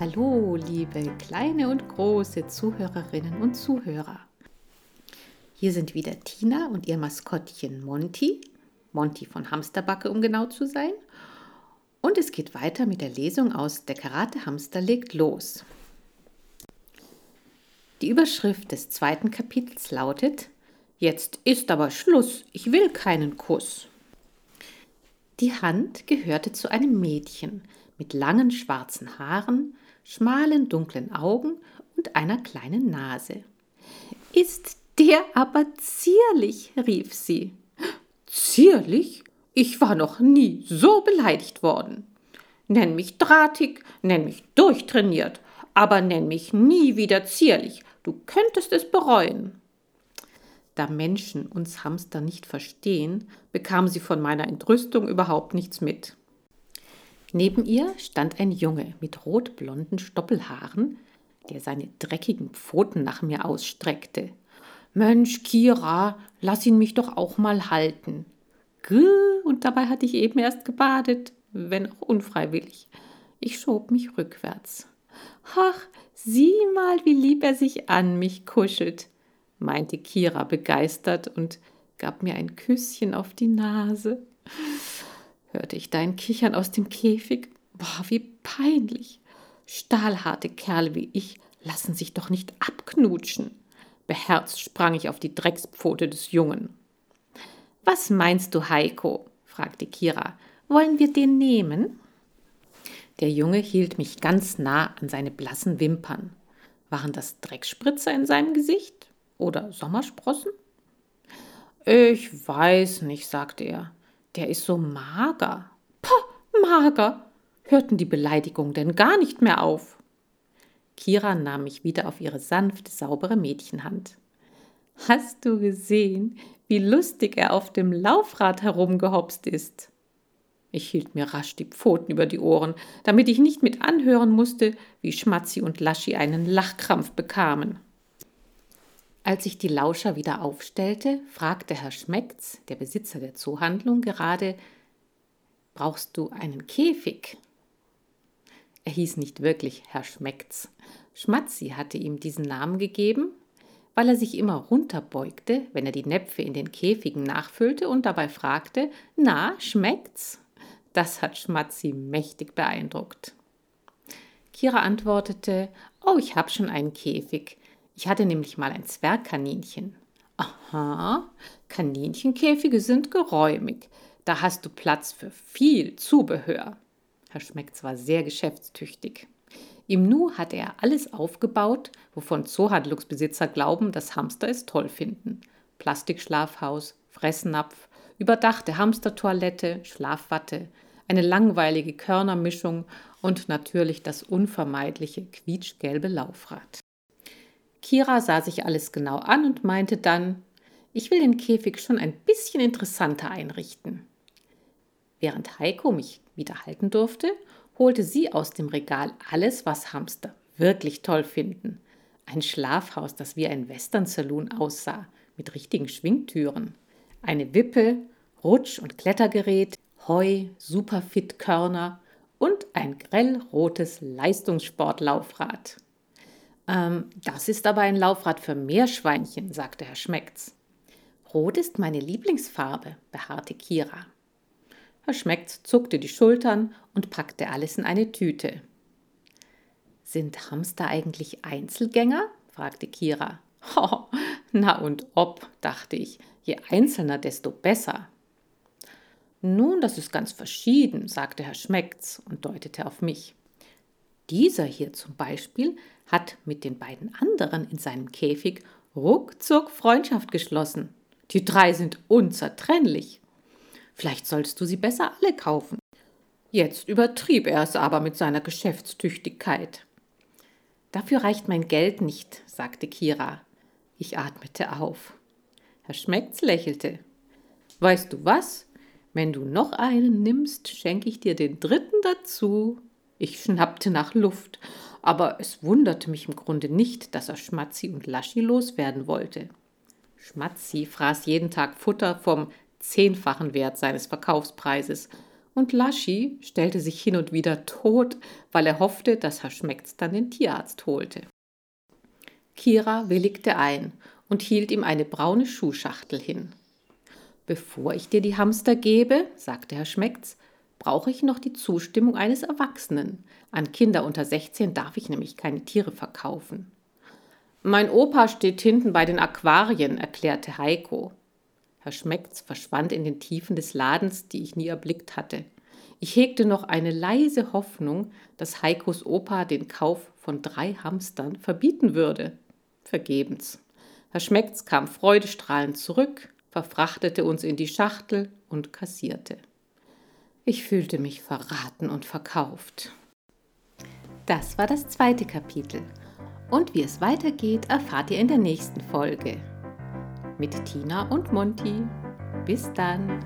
Hallo, liebe kleine und große Zuhörerinnen und Zuhörer. Hier sind wieder Tina und ihr Maskottchen Monty, Monty von Hamsterbacke, um genau zu sein. Und es geht weiter mit der Lesung aus Der Karate Hamster legt los. Die Überschrift des zweiten Kapitels lautet Jetzt ist aber Schluss, ich will keinen Kuss. Die Hand gehörte zu einem Mädchen mit langen schwarzen Haaren, schmalen dunklen Augen und einer kleinen Nase. Ist der aber zierlich, rief sie. Zierlich? Ich war noch nie so beleidigt worden. Nenn mich drahtig, nenn mich durchtrainiert, aber nenn mich nie wieder zierlich. Du könntest es bereuen. Da Menschen uns Hamster nicht verstehen, bekam sie von meiner Entrüstung überhaupt nichts mit. Neben ihr stand ein Junge mit rotblonden Stoppelhaaren, der seine dreckigen Pfoten nach mir ausstreckte. Mensch, Kira, lass ihn mich doch auch mal halten. Gäh, und dabei hatte ich eben erst gebadet, wenn auch unfreiwillig. Ich schob mich rückwärts. Ach, sieh mal, wie lieb er sich an mich kuschelt, meinte Kira begeistert und gab mir ein Küsschen auf die Nase hörte ich dein Kichern aus dem Käfig. Boah, wie peinlich. Stahlharte Kerle wie ich lassen sich doch nicht abknutschen. Beherzt sprang ich auf die Dreckspfote des Jungen. Was meinst du, Heiko? fragte Kira. Wollen wir den nehmen? Der Junge hielt mich ganz nah an seine blassen Wimpern. Waren das Dreckspritzer in seinem Gesicht? Oder Sommersprossen? Ich weiß nicht, sagte er. Der ist so mager. Pah, mager. Hörten die Beleidigungen denn gar nicht mehr auf? Kira nahm mich wieder auf ihre sanfte, saubere Mädchenhand. Hast du gesehen, wie lustig er auf dem Laufrad herumgehopst ist? Ich hielt mir rasch die Pfoten über die Ohren, damit ich nicht mit anhören musste, wie Schmatzi und Laschi einen Lachkrampf bekamen. Als ich die Lauscher wieder aufstellte, fragte Herr Schmecks, der Besitzer der Zoohandlung, gerade Brauchst du einen Käfig? Er hieß nicht wirklich Herr Schmecks. Schmatzi hatte ihm diesen Namen gegeben, weil er sich immer runterbeugte, wenn er die Näpfe in den Käfigen nachfüllte und dabei fragte: Na, schmeckt's? Das hat Schmatzi mächtig beeindruckt. Kira antwortete: Oh, ich hab schon einen Käfig. Ich hatte nämlich mal ein Zwergkaninchen. Aha, Kaninchenkäfige sind geräumig. Da hast du Platz für viel Zubehör. Herr Schmeckt war sehr geschäftstüchtig. Im Nu hatte er alles aufgebaut, wovon Zoohandlungsbesitzer glauben, dass Hamster es toll finden. Plastikschlafhaus, Fressnapf, überdachte Hamstertoilette, Schlafwatte, eine langweilige Körnermischung und natürlich das unvermeidliche quietschgelbe Laufrad. Kira sah sich alles genau an und meinte dann, ich will den Käfig schon ein bisschen interessanter einrichten. Während Heiko mich wieder halten durfte, holte sie aus dem Regal alles, was Hamster wirklich toll finden. Ein Schlafhaus, das wie ein Western-Saloon aussah, mit richtigen Schwingtüren. Eine Wippe, Rutsch- und Klettergerät, Heu, Superfit-Körner und ein grellrotes Leistungssportlaufrad. Ähm, das ist aber ein Laufrad für Meerschweinchen, sagte Herr Schmecks. Rot ist meine Lieblingsfarbe, beharrte Kira. Herr Schmecks zuckte die Schultern und packte alles in eine Tüte. Sind Hamster eigentlich Einzelgänger? fragte Kira. Oh, na und ob, dachte ich, je einzelner, desto besser. Nun, das ist ganz verschieden, sagte Herr Schmecks und deutete auf mich. Dieser hier zum Beispiel hat mit den beiden anderen in seinem Käfig ruckzuck Freundschaft geschlossen. Die drei sind unzertrennlich. Vielleicht sollst du sie besser alle kaufen. Jetzt übertrieb er es aber mit seiner Geschäftstüchtigkeit. Dafür reicht mein Geld nicht, sagte Kira. Ich atmete auf. Herr Schmecks lächelte. Weißt du was? Wenn du noch einen nimmst, schenke ich dir den dritten dazu. Ich schnappte nach Luft, aber es wunderte mich im Grunde nicht, dass er Schmatzi und Laschi loswerden wollte. Schmatzi fraß jeden Tag Futter vom zehnfachen Wert seines Verkaufspreises und Laschi stellte sich hin und wieder tot, weil er hoffte, dass Herr Schmecks dann den Tierarzt holte. Kira willigte ein und hielt ihm eine braune Schuhschachtel hin. Bevor ich dir die Hamster gebe, sagte Herr Schmecks, brauche ich noch die Zustimmung eines Erwachsenen. An Kinder unter 16 darf ich nämlich keine Tiere verkaufen. Mein Opa steht hinten bei den Aquarien, erklärte Heiko. Herr Schmecks verschwand in den Tiefen des Ladens, die ich nie erblickt hatte. Ich hegte noch eine leise Hoffnung, dass Heikos Opa den Kauf von drei Hamstern verbieten würde. Vergebens. Herr Schmecks kam freudestrahlend zurück, verfrachtete uns in die Schachtel und kassierte. Ich fühlte mich verraten und verkauft. Das war das zweite Kapitel. Und wie es weitergeht, erfahrt ihr in der nächsten Folge mit Tina und Monty. Bis dann!